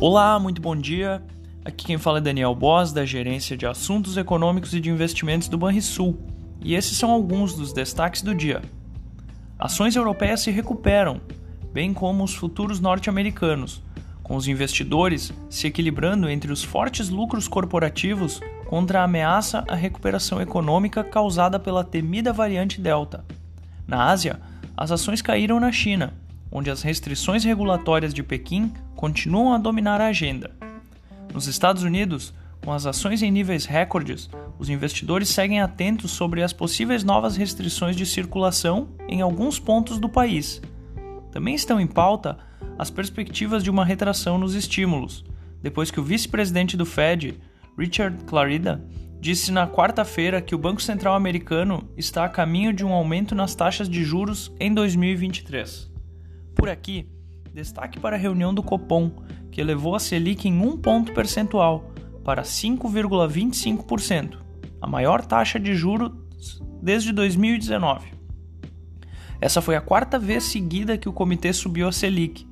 Olá, muito bom dia. Aqui quem fala é Daniel Boss, da Gerência de Assuntos Econômicos e de Investimentos do Banrisul, e esses são alguns dos destaques do dia. Ações europeias se recuperam, bem como os futuros norte-americanos, com os investidores se equilibrando entre os fortes lucros corporativos contra a ameaça à recuperação econômica causada pela temida variante Delta. Na Ásia, as ações caíram na China, onde as restrições regulatórias de Pequim continuam a dominar a agenda. Nos Estados Unidos, com as ações em níveis recordes, os investidores seguem atentos sobre as possíveis novas restrições de circulação em alguns pontos do país. Também estão em pauta as perspectivas de uma retração nos estímulos, depois que o vice-presidente do Fed, Richard Clarida, disse na quarta-feira que o Banco Central americano está a caminho de um aumento nas taxas de juros em 2023. Por aqui, destaque para a reunião do Copom, que elevou a Selic em um ponto percentual para 5,25%, a maior taxa de juros desde 2019. Essa foi a quarta vez seguida que o comitê subiu a Selic.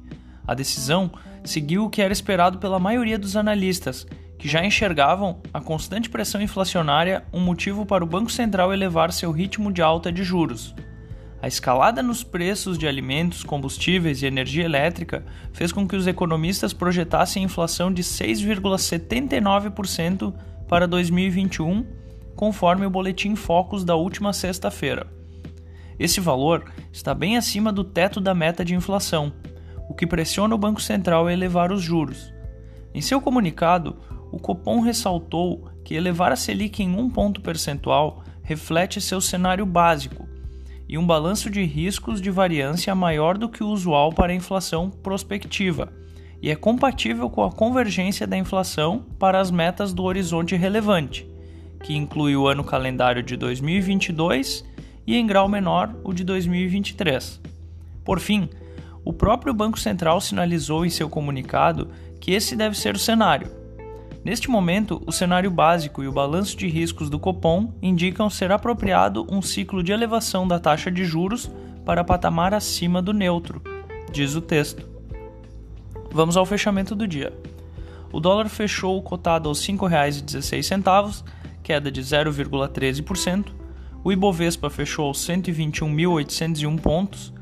A decisão seguiu o que era esperado pela maioria dos analistas, que já enxergavam a constante pressão inflacionária um motivo para o Banco Central elevar seu ritmo de alta de juros. A escalada nos preços de alimentos, combustíveis e energia elétrica fez com que os economistas projetassem inflação de 6,79% para 2021, conforme o boletim Focus da última sexta-feira. Esse valor está bem acima do teto da meta de inflação, o que pressiona o Banco Central a elevar os juros. Em seu comunicado, o Copom ressaltou que elevar a Selic em um ponto percentual reflete seu cenário básico e um balanço de riscos de variância maior do que o usual para a inflação prospectiva, e é compatível com a convergência da inflação para as metas do horizonte relevante, que inclui o ano calendário de 2022 e, em grau menor, o de 2023. Por fim, o próprio Banco Central sinalizou em seu comunicado que esse deve ser o cenário Neste momento, o cenário básico e o balanço de riscos do Copom indicam ser apropriado um ciclo de elevação da taxa de juros para patamar acima do neutro, diz o texto. Vamos ao fechamento do dia. O dólar fechou cotado aos R$ 5,16, queda de 0,13%. O Ibovespa fechou aos 121.801 pontos,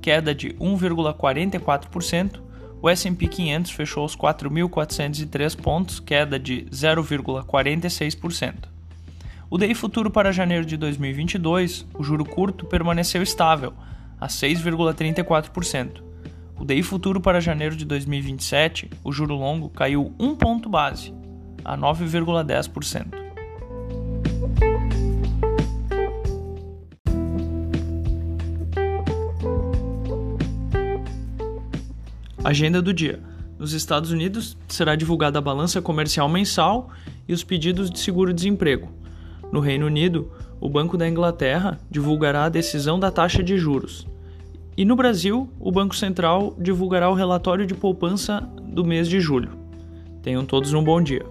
queda de 1,44%. O S&P 500 fechou aos 4.403 pontos, queda de 0,46%. O DI futuro para janeiro de 2022, o juro curto permaneceu estável, a 6,34%. O DI futuro para janeiro de 2027, o juro longo caiu 1 ponto base, a 9,10%. Agenda do dia. Nos Estados Unidos será divulgada a balança comercial mensal e os pedidos de seguro-desemprego. No Reino Unido, o Banco da Inglaterra divulgará a decisão da taxa de juros. E no Brasil, o Banco Central divulgará o relatório de poupança do mês de julho. Tenham todos um bom dia.